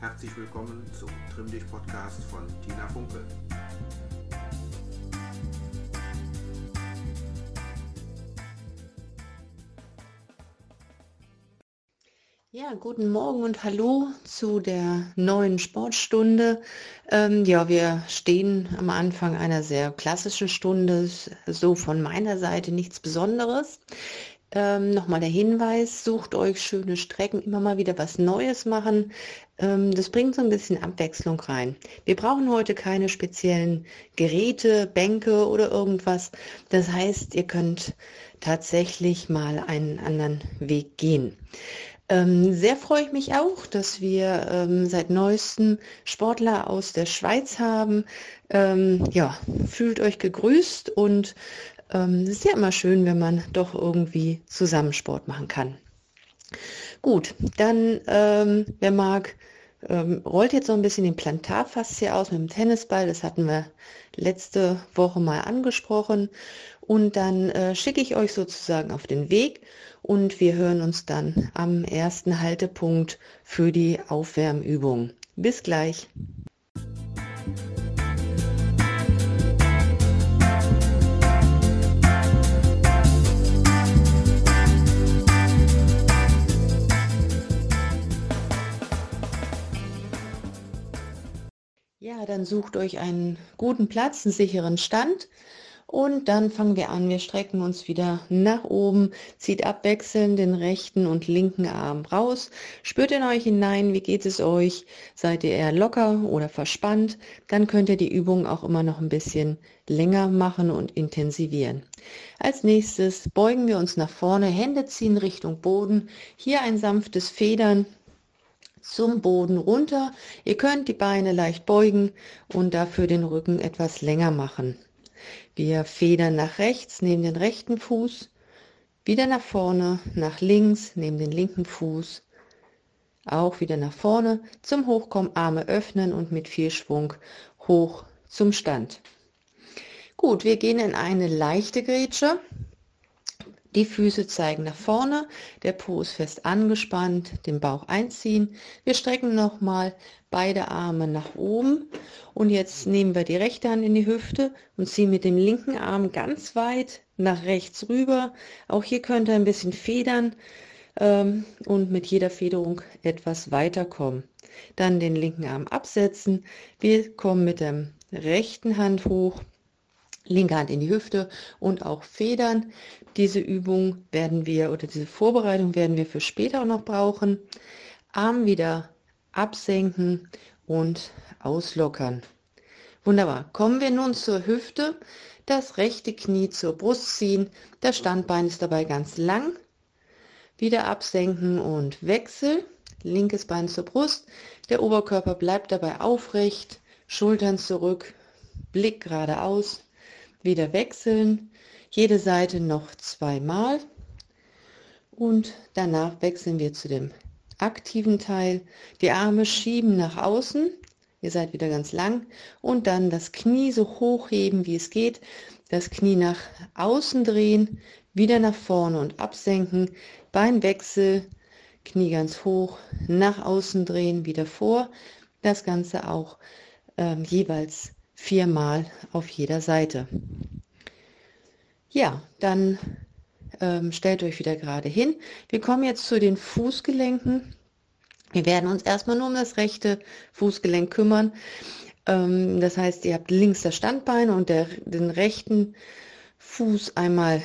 Herzlich willkommen zum Trimm dich Podcast von Tina Funke. Ja, guten Morgen und hallo zu der neuen Sportstunde. Ähm, ja, wir stehen am Anfang einer sehr klassischen Stunde, so von meiner Seite nichts Besonderes. Ähm, Nochmal der Hinweis, sucht euch schöne Strecken, immer mal wieder was Neues machen. Ähm, das bringt so ein bisschen Abwechslung rein. Wir brauchen heute keine speziellen Geräte, Bänke oder irgendwas. Das heißt, ihr könnt tatsächlich mal einen anderen Weg gehen. Ähm, sehr freue ich mich auch, dass wir ähm, seit neuestem Sportler aus der Schweiz haben. Ähm, ja, fühlt euch gegrüßt und ähm, es ist ja immer schön, wenn man doch irgendwie zusammen Sport machen kann. Gut, dann, ähm, wer mag, ähm, rollt jetzt so ein bisschen den Plantarfaszie aus mit dem Tennisball. Das hatten wir letzte Woche mal angesprochen. Und dann äh, schicke ich euch sozusagen auf den Weg und wir hören uns dann am ersten Haltepunkt für die Aufwärmübung. Bis gleich. Dann sucht euch einen guten Platz, einen sicheren Stand. Und dann fangen wir an. Wir strecken uns wieder nach oben, zieht abwechselnd den rechten und linken Arm raus. Spürt in euch hinein, wie geht es euch? Seid ihr eher locker oder verspannt? Dann könnt ihr die Übung auch immer noch ein bisschen länger machen und intensivieren. Als nächstes beugen wir uns nach vorne, Hände ziehen Richtung Boden. Hier ein sanftes Federn zum Boden runter. Ihr könnt die Beine leicht beugen und dafür den Rücken etwas länger machen. Wir federn nach rechts, nehmen den rechten Fuß, wieder nach vorne, nach links, nehmen den linken Fuß, auch wieder nach vorne, zum Hochkommen Arme öffnen und mit viel Schwung hoch zum Stand. Gut, wir gehen in eine leichte Grätsche. Die Füße zeigen nach vorne, der Po ist fest angespannt, den Bauch einziehen. Wir strecken nochmal beide Arme nach oben und jetzt nehmen wir die rechte Hand in die Hüfte und ziehen mit dem linken Arm ganz weit nach rechts rüber. Auch hier könnt ihr ein bisschen federn ähm, und mit jeder Federung etwas weiterkommen. Dann den linken Arm absetzen. Wir kommen mit der rechten Hand hoch linke Hand in die Hüfte und auch Federn. Diese Übung werden wir oder diese Vorbereitung werden wir für später auch noch brauchen. Arm wieder absenken und auslockern. Wunderbar. Kommen wir nun zur Hüfte. Das rechte Knie zur Brust ziehen. Das Standbein ist dabei ganz lang. Wieder absenken und Wechsel. Linkes Bein zur Brust. Der Oberkörper bleibt dabei aufrecht. Schultern zurück. Blick geradeaus wieder wechseln, jede Seite noch zweimal. Und danach wechseln wir zu dem aktiven Teil. Die Arme schieben nach außen, ihr seid wieder ganz lang. Und dann das Knie so hoch heben, wie es geht, das Knie nach außen drehen, wieder nach vorne und absenken, Beinwechsel, Knie ganz hoch, nach außen drehen, wieder vor, das Ganze auch ähm, jeweils viermal auf jeder Seite. Ja, dann ähm, stellt euch wieder gerade hin. Wir kommen jetzt zu den Fußgelenken. Wir werden uns erstmal nur um das rechte Fußgelenk kümmern. Ähm, das heißt, ihr habt links das Standbein und der, den rechten Fuß einmal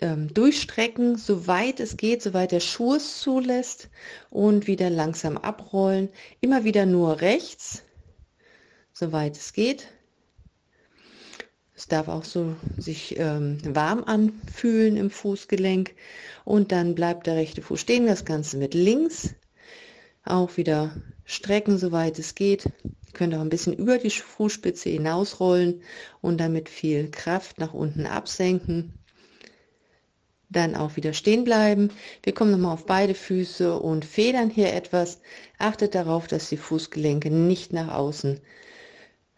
ähm, durchstrecken, soweit es geht, soweit der Schuh es zulässt und wieder langsam abrollen. Immer wieder nur rechts soweit es geht. Es darf auch so sich ähm, warm anfühlen im Fußgelenk. Und dann bleibt der rechte Fuß stehen, das Ganze mit links. Auch wieder strecken, soweit es geht. Ihr könnt auch ein bisschen über die Fußspitze hinausrollen und damit viel Kraft nach unten absenken. Dann auch wieder stehen bleiben. Wir kommen nochmal auf beide Füße und federn hier etwas. Achtet darauf, dass die Fußgelenke nicht nach außen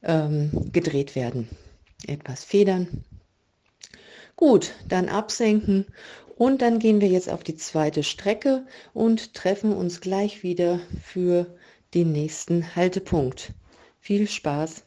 ähm, gedreht werden. Etwas federn. Gut, dann absenken und dann gehen wir jetzt auf die zweite Strecke und treffen uns gleich wieder für den nächsten Haltepunkt. Viel Spaß!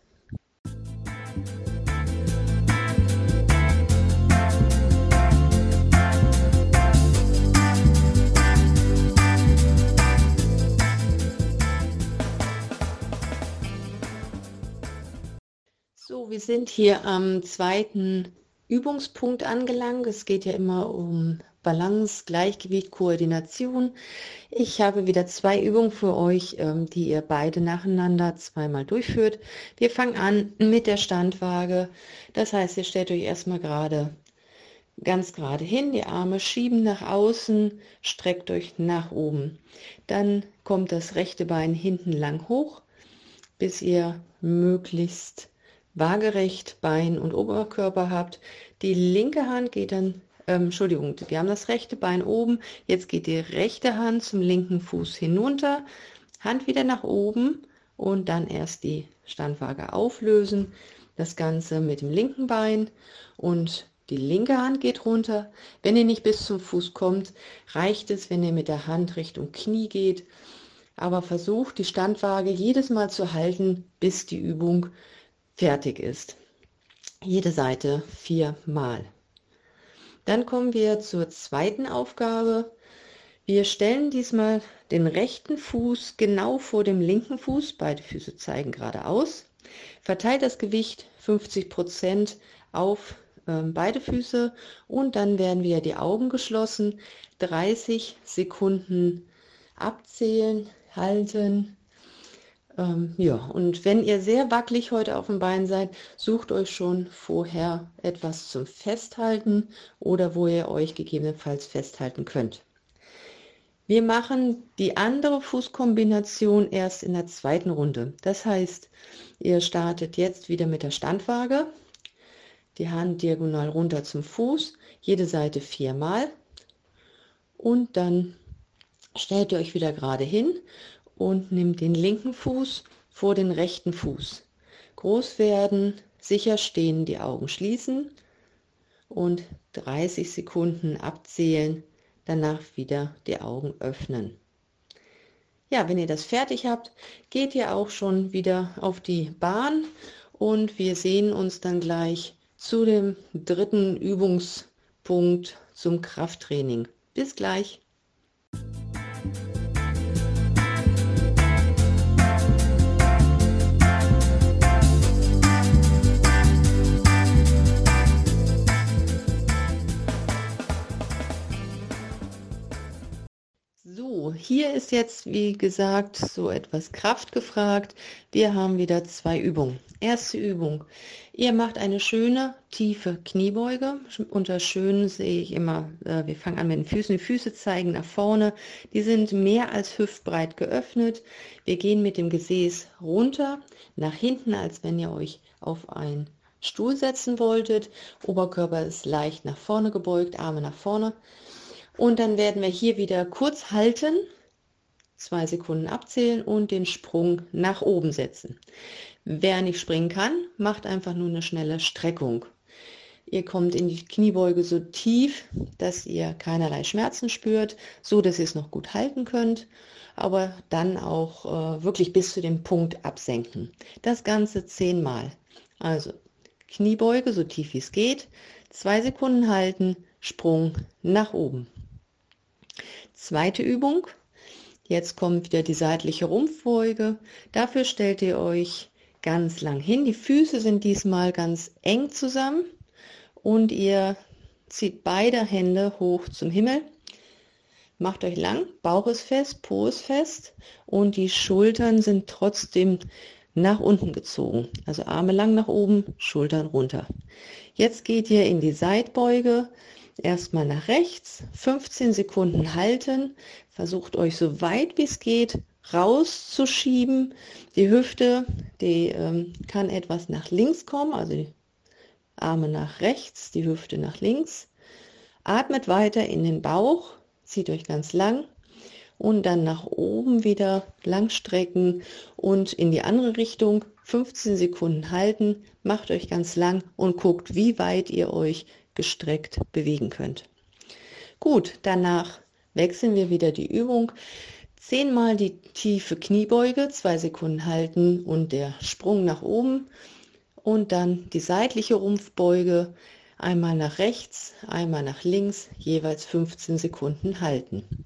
Wir sind hier am zweiten Übungspunkt angelangt. Es geht ja immer um Balance, Gleichgewicht, Koordination. Ich habe wieder zwei Übungen für euch, ähm, die ihr beide nacheinander zweimal durchführt. Wir fangen an mit der Standwaage. Das heißt, ihr stellt euch erstmal gerade ganz gerade hin, die Arme schieben nach außen, streckt euch nach oben. Dann kommt das rechte Bein hinten lang hoch, bis ihr möglichst waagerecht Bein und Oberkörper habt. Die linke Hand geht dann, ähm, Entschuldigung, wir haben das rechte Bein oben, jetzt geht die rechte Hand zum linken Fuß hinunter, Hand wieder nach oben und dann erst die Standwaage auflösen. Das Ganze mit dem linken Bein und die linke Hand geht runter. Wenn ihr nicht bis zum Fuß kommt, reicht es, wenn ihr mit der Hand Richtung Knie geht. Aber versucht die Standwaage jedes Mal zu halten, bis die Übung fertig ist. Jede Seite viermal. Dann kommen wir zur zweiten Aufgabe. Wir stellen diesmal den rechten Fuß genau vor dem linken Fuß. Beide Füße zeigen geradeaus. Verteilt das Gewicht 50 Prozent auf äh, beide Füße und dann werden wir die Augen geschlossen, 30 Sekunden abzählen, halten, ähm, ja, und wenn ihr sehr wackelig heute auf dem Bein seid, sucht euch schon vorher etwas zum Festhalten oder wo ihr euch gegebenenfalls festhalten könnt. Wir machen die andere Fußkombination erst in der zweiten Runde. Das heißt, ihr startet jetzt wieder mit der Standwaage, die Hand diagonal runter zum Fuß, jede Seite viermal und dann stellt ihr euch wieder gerade hin und nimmt den linken Fuß vor den rechten Fuß. Groß werden, sicher stehen, die Augen schließen und 30 Sekunden abzählen, danach wieder die Augen öffnen. Ja, wenn ihr das fertig habt, geht ihr auch schon wieder auf die Bahn und wir sehen uns dann gleich zu dem dritten Übungspunkt zum Krafttraining. Bis gleich. Hier ist jetzt, wie gesagt, so etwas Kraft gefragt. Wir haben wieder zwei Übungen. Erste Übung. Ihr macht eine schöne, tiefe Kniebeuge. Unter schön sehe ich immer, äh, wir fangen an mit den Füßen. Die Füße zeigen nach vorne. Die sind mehr als hüftbreit geöffnet. Wir gehen mit dem Gesäß runter, nach hinten, als wenn ihr euch auf einen Stuhl setzen wolltet. Oberkörper ist leicht nach vorne gebeugt, Arme nach vorne. Und dann werden wir hier wieder kurz halten, zwei Sekunden abzählen und den Sprung nach oben setzen. Wer nicht springen kann, macht einfach nur eine schnelle Streckung. Ihr kommt in die Kniebeuge so tief, dass ihr keinerlei Schmerzen spürt, so dass ihr es noch gut halten könnt, aber dann auch äh, wirklich bis zu dem Punkt absenken. Das Ganze zehnmal. Also Kniebeuge so tief wie es geht, zwei Sekunden halten, Sprung nach oben. Zweite Übung. Jetzt kommt wieder die seitliche Rumpfbeuge. Dafür stellt ihr euch ganz lang hin. Die Füße sind diesmal ganz eng zusammen und ihr zieht beide Hände hoch zum Himmel. Macht euch lang, Bauch ist fest, Po ist fest und die Schultern sind trotzdem nach unten gezogen. Also Arme lang nach oben, Schultern runter. Jetzt geht ihr in die Seitbeuge erstmal nach rechts, 15 Sekunden halten, versucht euch so weit wie es geht rauszuschieben. Die Hüfte, die ähm, kann etwas nach links kommen, also die Arme nach rechts, die Hüfte nach links. Atmet weiter in den Bauch, zieht euch ganz lang und dann nach oben wieder lang strecken und in die andere Richtung 15 Sekunden halten, macht euch ganz lang und guckt, wie weit ihr euch gestreckt bewegen könnt. Gut, danach wechseln wir wieder die Übung. Zehnmal die tiefe Kniebeuge, zwei Sekunden halten und der Sprung nach oben und dann die seitliche Rumpfbeuge, einmal nach rechts, einmal nach links, jeweils 15 Sekunden halten.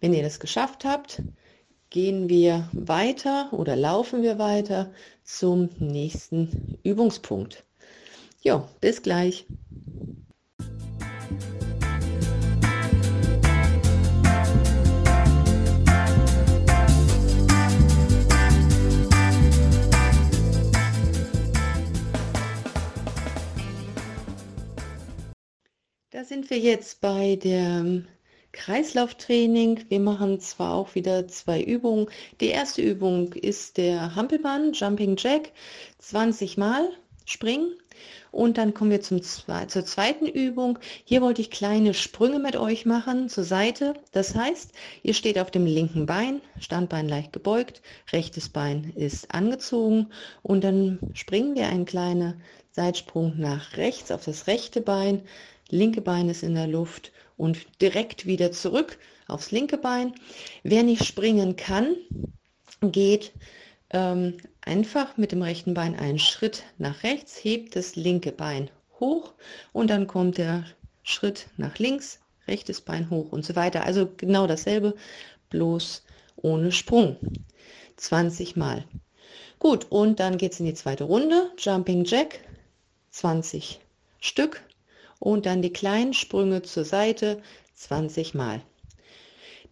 Wenn ihr das geschafft habt, gehen wir weiter oder laufen wir weiter zum nächsten Übungspunkt. Jo, bis gleich. Da sind wir jetzt bei dem Kreislauftraining. Wir machen zwar auch wieder zwei Übungen. Die erste Übung ist der Hampelmann, Jumping Jack, 20 Mal springen. Und dann kommen wir zum, zur zweiten Übung. Hier wollte ich kleine Sprünge mit euch machen zur Seite. Das heißt, ihr steht auf dem linken Bein, Standbein leicht gebeugt, rechtes Bein ist angezogen und dann springen wir einen kleinen Seitsprung nach rechts auf das rechte Bein linke Bein ist in der Luft und direkt wieder zurück aufs linke Bein. Wer nicht springen kann, geht ähm, einfach mit dem rechten Bein einen Schritt nach rechts, hebt das linke Bein hoch und dann kommt der Schritt nach links, rechtes Bein hoch und so weiter. Also genau dasselbe, bloß ohne Sprung. 20 Mal. Gut, und dann geht es in die zweite Runde. Jumping Jack, 20 Stück und dann die kleinen Sprünge zur Seite 20 Mal.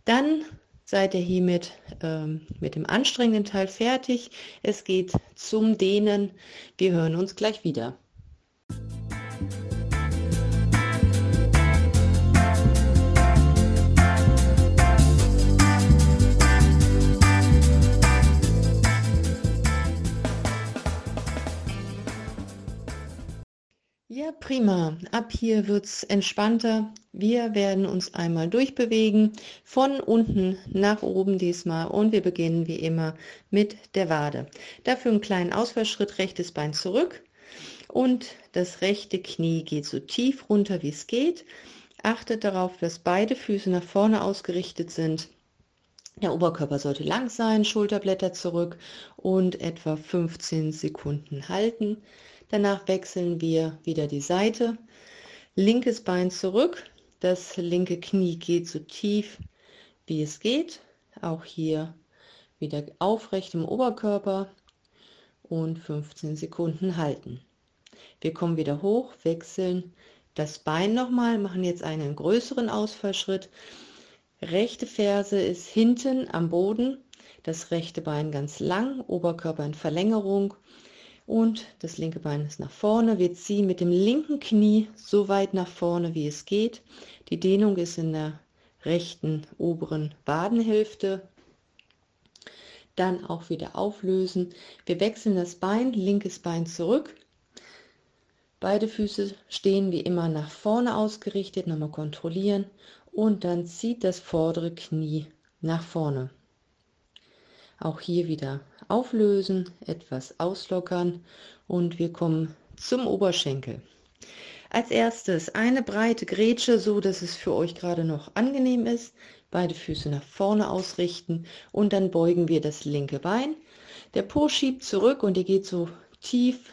Dann seid ihr hiermit ähm, mit dem anstrengenden Teil fertig. Es geht zum Dehnen. Wir hören uns gleich wieder. Prima. Ab hier wird es entspannter. Wir werden uns einmal durchbewegen, von unten nach oben diesmal und wir beginnen wie immer mit der Wade. Dafür einen kleinen Ausfallschritt, rechtes Bein zurück und das rechte Knie geht so tief runter wie es geht. Achtet darauf, dass beide Füße nach vorne ausgerichtet sind. Der Oberkörper sollte lang sein, Schulterblätter zurück und etwa 15 Sekunden halten. Danach wechseln wir wieder die Seite. Linkes Bein zurück. Das linke Knie geht so tief wie es geht. Auch hier wieder aufrecht im Oberkörper und 15 Sekunden halten. Wir kommen wieder hoch, wechseln das Bein nochmal, machen jetzt einen größeren Ausfallschritt. Rechte Ferse ist hinten am Boden, das rechte Bein ganz lang, Oberkörper in Verlängerung und das linke Bein ist nach vorne. Wir ziehen mit dem linken Knie so weit nach vorne, wie es geht. Die Dehnung ist in der rechten oberen Wadenhälfte. Dann auch wieder auflösen. Wir wechseln das Bein, linkes Bein zurück. Beide Füße stehen wie immer nach vorne ausgerichtet. Nochmal kontrollieren. Und dann zieht das vordere Knie nach vorne. Auch hier wieder auflösen, etwas auslockern und wir kommen zum Oberschenkel. Als erstes eine breite Grätsche, so dass es für euch gerade noch angenehm ist. Beide Füße nach vorne ausrichten und dann beugen wir das linke Bein. Der Po schiebt zurück und ihr geht so tief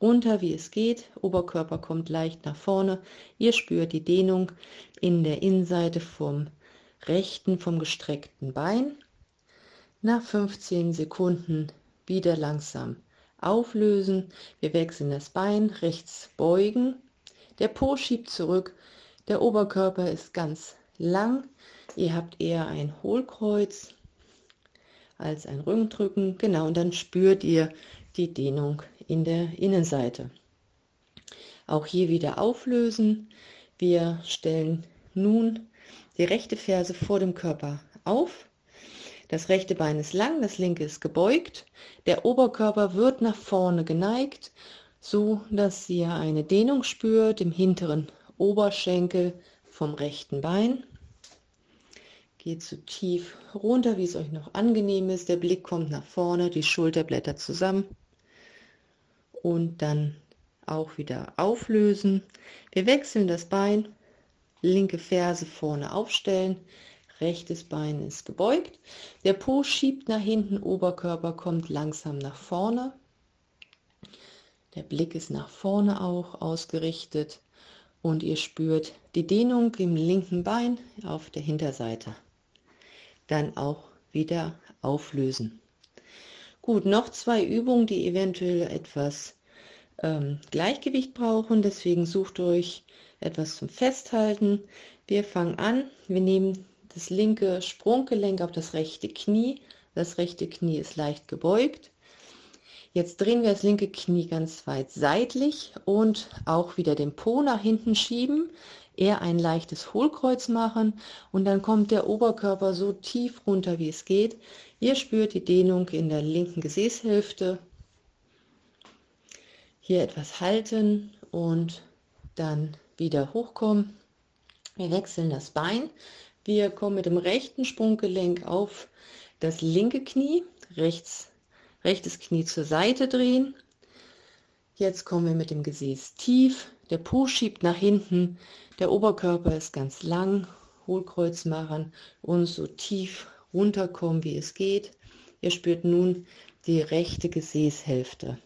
runter, wie es geht. Oberkörper kommt leicht nach vorne. Ihr spürt die Dehnung in der Innenseite vom rechten, vom gestreckten Bein. Nach 15 Sekunden wieder langsam auflösen. Wir wechseln das Bein, rechts beugen. Der Po schiebt zurück. Der Oberkörper ist ganz lang. Ihr habt eher ein Hohlkreuz als ein Rückendrücken. Genau, und dann spürt ihr die Dehnung in der Innenseite. Auch hier wieder auflösen. Wir stellen nun die rechte Ferse vor dem Körper auf das rechte Bein ist lang, das linke ist gebeugt. Der Oberkörper wird nach vorne geneigt, so dass ihr eine Dehnung spürt im hinteren Oberschenkel vom rechten Bein. Geht so tief runter, wie es euch noch angenehm ist. Der Blick kommt nach vorne, die Schulterblätter zusammen. Und dann auch wieder auflösen. Wir wechseln das Bein, linke Ferse vorne aufstellen, rechtes Bein ist gebeugt. Der Po schiebt nach hinten, Oberkörper kommt langsam nach vorne. Der Blick ist nach vorne auch ausgerichtet und ihr spürt die Dehnung im linken Bein auf der Hinterseite. Dann auch wieder auflösen. Gut, noch zwei Übungen, die eventuell etwas ähm, Gleichgewicht brauchen. Deswegen sucht euch etwas zum Festhalten. Wir fangen an. Wir nehmen das linke Sprunggelenk auf das rechte Knie. Das rechte Knie ist leicht gebeugt. Jetzt drehen wir das linke Knie ganz weit seitlich und auch wieder den Po nach hinten schieben, eher ein leichtes Hohlkreuz machen und dann kommt der Oberkörper so tief runter, wie es geht. Ihr spürt die Dehnung in der linken Gesäßhälfte. Hier etwas halten und dann wieder hochkommen. Wir wechseln das Bein. Wir kommen mit dem rechten Sprunggelenk auf das linke Knie, rechts rechtes Knie zur Seite drehen. Jetzt kommen wir mit dem Gesäß tief, der Po schiebt nach hinten, der Oberkörper ist ganz lang, Hohlkreuz machen und so tief runterkommen, wie es geht. Ihr spürt nun die rechte Gesäßhälfte.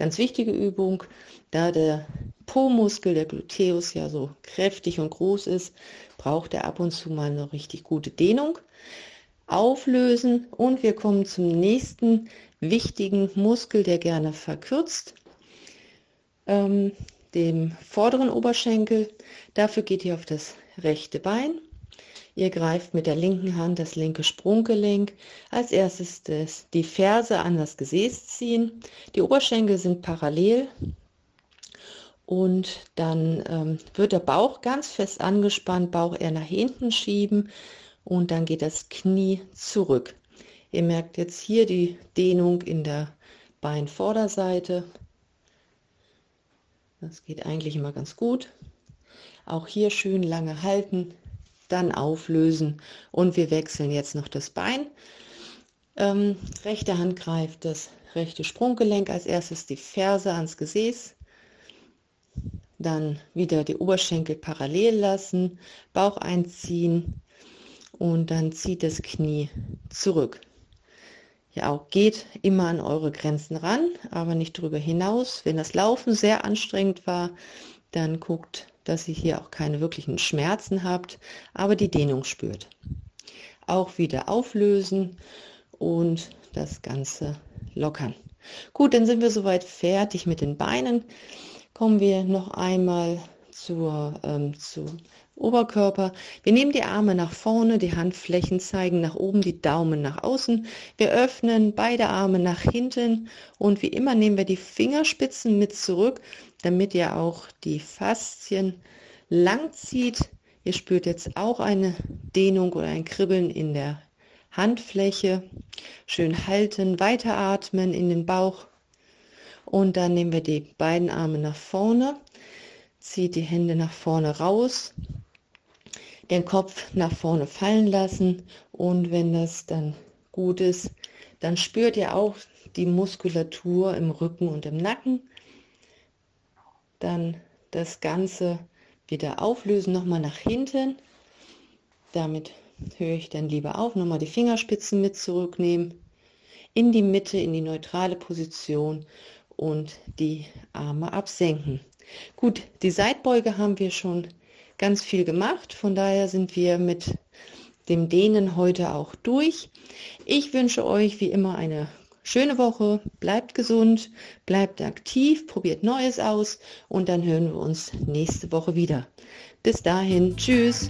Ganz wichtige Übung, da der Po-Muskel, der Gluteus ja so kräftig und groß ist, braucht er ab und zu mal eine richtig gute Dehnung. Auflösen und wir kommen zum nächsten wichtigen Muskel, der gerne verkürzt, ähm, dem vorderen Oberschenkel. Dafür geht ihr auf das rechte Bein. Ihr greift mit der linken Hand das linke Sprunggelenk. Als erstes das, die Ferse an das Gesäß ziehen. Die Oberschenkel sind parallel. Und dann ähm, wird der Bauch ganz fest angespannt, Bauch eher nach hinten schieben und dann geht das Knie zurück. Ihr merkt jetzt hier die Dehnung in der Beinvorderseite. Das geht eigentlich immer ganz gut. Auch hier schön lange halten, dann auflösen und wir wechseln jetzt noch das Bein. Ähm, rechte Hand greift das rechte Sprunggelenk, als erstes die Ferse ans Gesäß, dann wieder die Oberschenkel parallel lassen, Bauch einziehen und dann zieht das Knie zurück ja auch geht immer an eure Grenzen ran, aber nicht darüber hinaus. Wenn das Laufen sehr anstrengend war, dann guckt, dass ihr hier auch keine wirklichen Schmerzen habt, aber die Dehnung spürt. Auch wieder auflösen und das Ganze lockern. Gut, dann sind wir soweit fertig mit den Beinen. Kommen wir noch einmal zur, ähm, zu Oberkörper. Wir nehmen die Arme nach vorne, die Handflächen zeigen nach oben, die Daumen nach außen. Wir öffnen beide Arme nach hinten und wie immer nehmen wir die Fingerspitzen mit zurück, damit ihr auch die Faszien lang zieht. Ihr spürt jetzt auch eine Dehnung oder ein Kribbeln in der Handfläche. Schön halten, weiteratmen in den Bauch. Und dann nehmen wir die beiden Arme nach vorne, zieht die Hände nach vorne raus den Kopf nach vorne fallen lassen und wenn das dann gut ist, dann spürt ihr auch die Muskulatur im Rücken und im Nacken. Dann das Ganze wieder auflösen, nochmal nach hinten. Damit höre ich dann lieber auf, nochmal die Fingerspitzen mit zurücknehmen, in die Mitte, in die neutrale Position und die Arme absenken. Gut, die Seitbeuge haben wir schon ganz viel gemacht. Von daher sind wir mit dem Dehnen heute auch durch. Ich wünsche euch wie immer eine schöne Woche. Bleibt gesund, bleibt aktiv, probiert Neues aus und dann hören wir uns nächste Woche wieder. Bis dahin, tschüss.